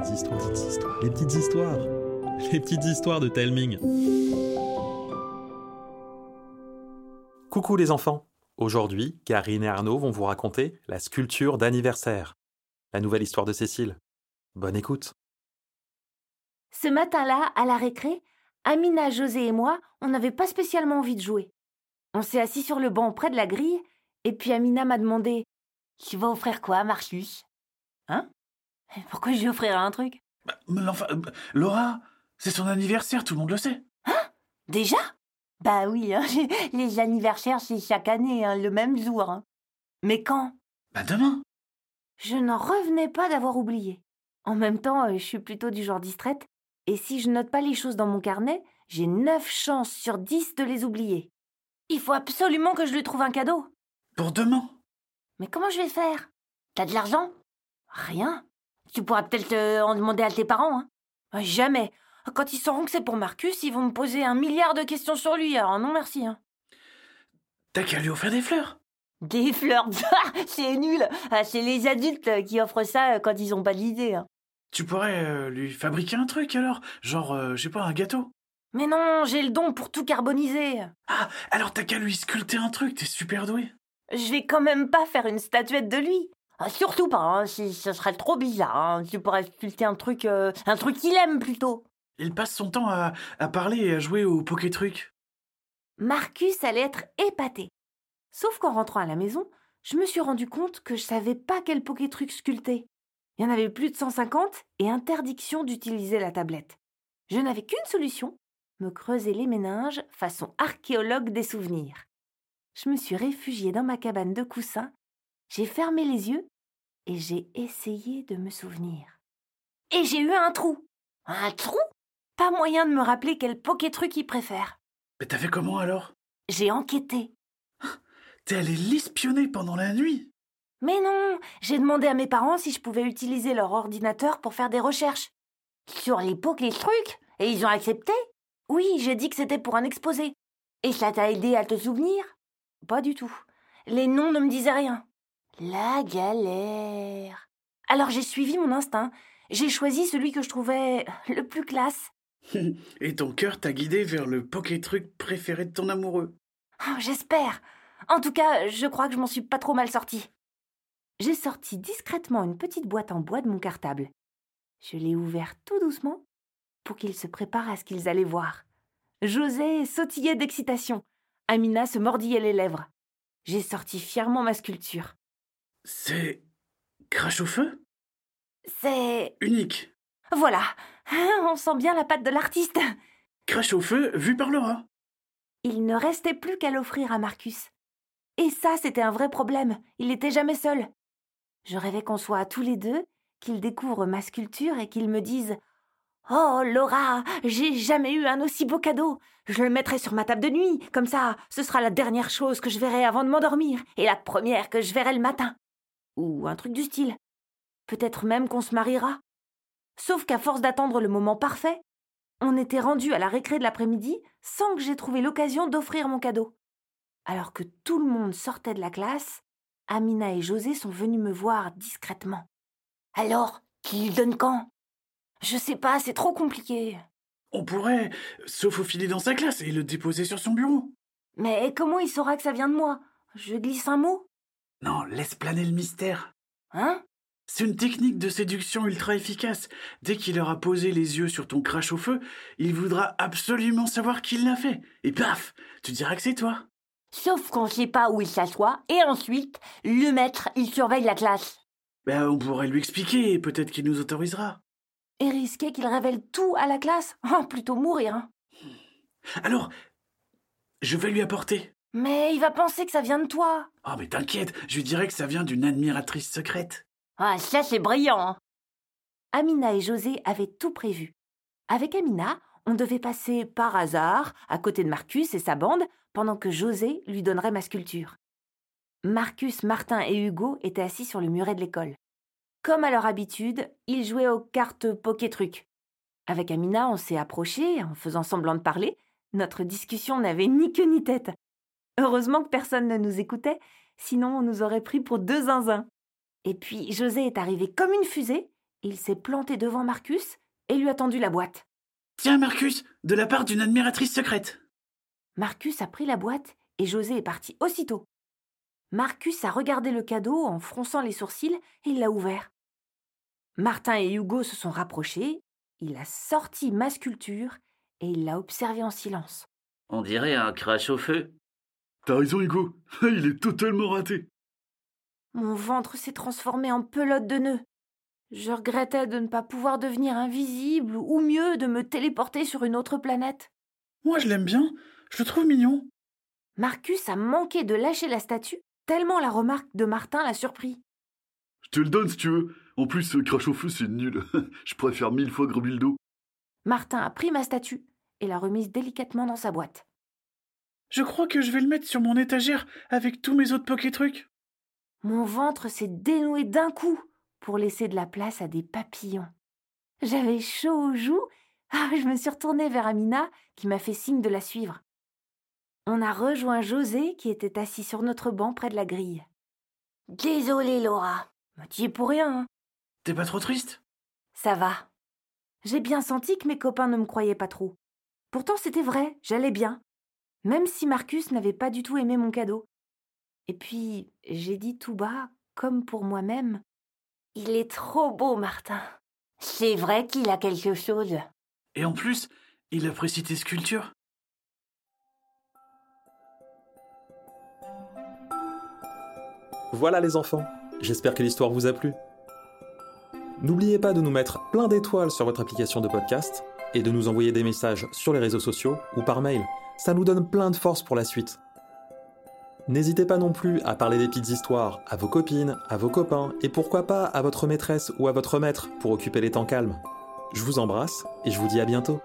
petites histoires, petites histoires, les petites histoires, les petites histoires de Telming. Coucou les enfants. Aujourd'hui, Karine et Arnaud vont vous raconter la sculpture d'anniversaire, la nouvelle histoire de Cécile. Bonne écoute. Ce matin-là, à la récré, Amina, José et moi, on n'avait pas spécialement envie de jouer. On s'est assis sur le banc près de la grille, et puis Amina m'a demandé Tu vas offrir quoi, Marcus? Hein? Pourquoi je lui offrirais un truc? Bah, mais enfin, euh, Laura, c'est son anniversaire, tout le monde le sait. Déjà? Bah oui, hein, les anniversaires, c'est chaque année, hein, le même jour. hein. Mais quand? Bah demain. Je n'en revenais pas d'avoir oublié. En même temps, euh, je suis plutôt du genre distraite, et si je note pas les choses dans mon carnet, j'ai neuf chances sur dix de les oublier. Il faut absolument que je lui trouve un cadeau. Pour demain. Mais comment je vais faire? T'as de l'argent? Rien. Tu pourras peut-être euh, en demander à tes parents, hein Euh, Jamais. Quand ils sauront que c'est pour Marcus, ils vont me poser un milliard de questions sur lui, alors non merci. Hein. T'as qu'à lui offrir des fleurs. Des fleurs, c'est nul. Ah, c'est les adultes qui offrent ça euh, quand ils ont pas d'idée. hein. Tu pourrais euh, lui fabriquer un truc alors Genre, euh, je sais pas, un gâteau. Mais non, j'ai le don pour tout carboniser. Ah, alors t'as qu'à lui sculpter un truc, t'es super doué. Je vais quand même pas faire une statuette de lui. Ah, surtout pas, hein, si, ce serait trop bizarre. hein. Tu pourrais sculpter un truc, euh, un truc qu'il aime plutôt. Il passe son temps à, à parler et à jouer au poké truc. Marcus allait être épaté. Sauf qu'en rentrant à la maison, je me suis rendu compte que je savais pas quel truc sculpter. Il y en avait plus de 150 et interdiction d'utiliser la tablette. Je n'avais qu'une solution, me creuser les méninges façon archéologue des souvenirs. Je me suis réfugiée dans ma cabane de coussins, j'ai fermé les yeux et j'ai essayé de me souvenir. Et j'ai eu un trou. Un trou? Pas moyen de me rappeler quel truc il préfère. Mais t'as fait comment alors? J'ai enquêté. T'es allé l'espionner pendant la nuit? Mais non, j'ai demandé à mes parents si je pouvais utiliser leur ordinateur pour faire des recherches. Sur les trucs Et ils ont accepté? Oui, j'ai dit que c'était pour un exposé. Et ça t'a aidé à te souvenir? Pas du tout. Les noms ne me disaient rien. La galère. Alors j'ai suivi mon instinct. J'ai choisi celui que je trouvais le plus classe. Et ton cœur t'a guidé vers le poké truc préféré de ton amoureux. Oh, J'espère. En tout cas, je crois que je m'en suis pas trop mal sortie. J'ai sorti discrètement une petite boîte en bois de mon cartable. Je l'ai ouvert tout doucement pour qu'ils se préparent à ce qu'ils allaient voir. José sautillait d'excitation. Amina se mordillait les lèvres. J'ai sorti fièrement ma sculpture. C'est. Crache au feu? C'est. Unique. Voilà. On sent bien la patte de l'artiste. Crache au feu vu par Laura. Il ne restait plus qu'à l'offrir à Marcus. Et ça, c'était un vrai problème. Il n'était jamais seul. Je rêvais qu'on soit tous les deux, qu'il découvre ma sculpture et qu'il me dise Oh, Laura, j'ai jamais eu un aussi beau cadeau. Je le mettrai sur ma table de nuit, comme ça, ce sera la dernière chose que je verrai avant de m'endormir, et la première que je verrai le matin. Ou un truc du style. Peut-être même qu'on se mariera. Sauf qu'à force d'attendre le moment parfait, on était rendu à la récré de l'après-midi sans que j'aie trouvé l'occasion d'offrir mon cadeau. Alors que tout le monde sortait de la classe, Amina et José sont venus me voir discrètement. Alors, qui le donne quand? Je sais pas, c'est trop compliqué. On pourrait se faufiler dans sa classe et le déposer sur son bureau. Mais comment il saura que ça vient de moi? Je glisse un mot Non, laisse planer le mystère. Hein? C'est une technique de séduction ultra efficace. Dès qu'il aura posé les yeux sur ton crash au feu, il voudra absolument savoir qui l'a fait. Et paf, tu diras que c'est toi. Sauf qu'on sait pas où il s'assoit, et ensuite, le maître, il surveille la classe. Ben, on pourrait lui expliquer et peut-être qu'il nous autorisera. Et risquer qu'il révèle tout à la classe Oh, plutôt mourir, hein. Alors, je vais lui apporter. Mais il va penser que ça vient de toi. Oh, mais t'inquiète, je lui dirai que ça vient d'une admiratrice secrète. Ah, ça c'est brillant. hein. Amina et José avaient tout prévu. Avec Amina, on devait passer par hasard à côté de Marcus et sa bande pendant que José lui donnerait ma sculpture. Marcus, Martin et Hugo étaient assis sur le muret de l'école. Comme à leur habitude, ils jouaient aux cartes poké-truc. Avec Amina, on s'est approchés en faisant semblant de parler. Notre discussion n'avait ni queue ni tête. Heureusement que personne ne nous écoutait, sinon on nous aurait pris pour deux zinzins. Et puis José est arrivé comme une fusée il s'est planté devant Marcus et lui a tendu la boîte. Tiens, Marcus, de la part d'une admiratrice secrète. Marcus a pris la boîte et José est parti aussitôt. Marcus a regardé le cadeau en fronçant les sourcils et il l'a ouvert. Martin et Hugo se sont rapprochés, il a sorti ma sculpture et il l'a observé en silence. On dirait un crash au feu. T'as raison, Hugo. Il est totalement raté. Mon ventre s'est transformé en pelote de nœuds. Je regrettais de ne pas pouvoir devenir invisible ou mieux de me téléporter sur une autre planète. Moi, je l'aime bien. Je le trouve mignon. Marcus a manqué de lâcher la statue, tellement la remarque de Martin l'a surpris. Je te le donne si tu veux. En plus, ce crash au feu, c'est nul. je préfère mille fois Grubildo. Martin a pris ma statue et l'a remise délicatement dans sa boîte. Je crois que je vais le mettre sur mon étagère avec tous mes autres poké-trucs. Mon ventre s'est dénoué d'un coup pour laisser de la place à des papillons. J'avais chaud aux joues. Ah, je me suis retournée vers Amina, qui m'a fait signe de la suivre. On a rejoint José, qui était assis sur notre banc près de la grille. Désolée, Laura. Tu es pour rien. Hein. T'es pas trop triste? Ça va. J'ai bien senti que mes copains ne me croyaient pas trop. Pourtant, c'était vrai, j'allais bien. Même si Marcus n'avait pas du tout aimé mon cadeau. Et puis, j'ai dit tout bas, comme pour moi-même Il est trop beau, Martin. C'est vrai qu'il a quelque chose. Et en plus, il apprécie tes sculptures. Voilà les enfants, j'espère que l'histoire vous a plu. N'oubliez pas de nous mettre plein d'étoiles sur votre application de podcast et de nous envoyer des messages sur les réseaux sociaux ou par mail. Ça nous donne plein de force pour la suite. N'hésitez pas non plus à parler des petites histoires à vos copines, à vos copains et pourquoi pas à votre maîtresse ou à votre maître pour occuper les temps calmes. Je vous embrasse et je vous dis à bientôt.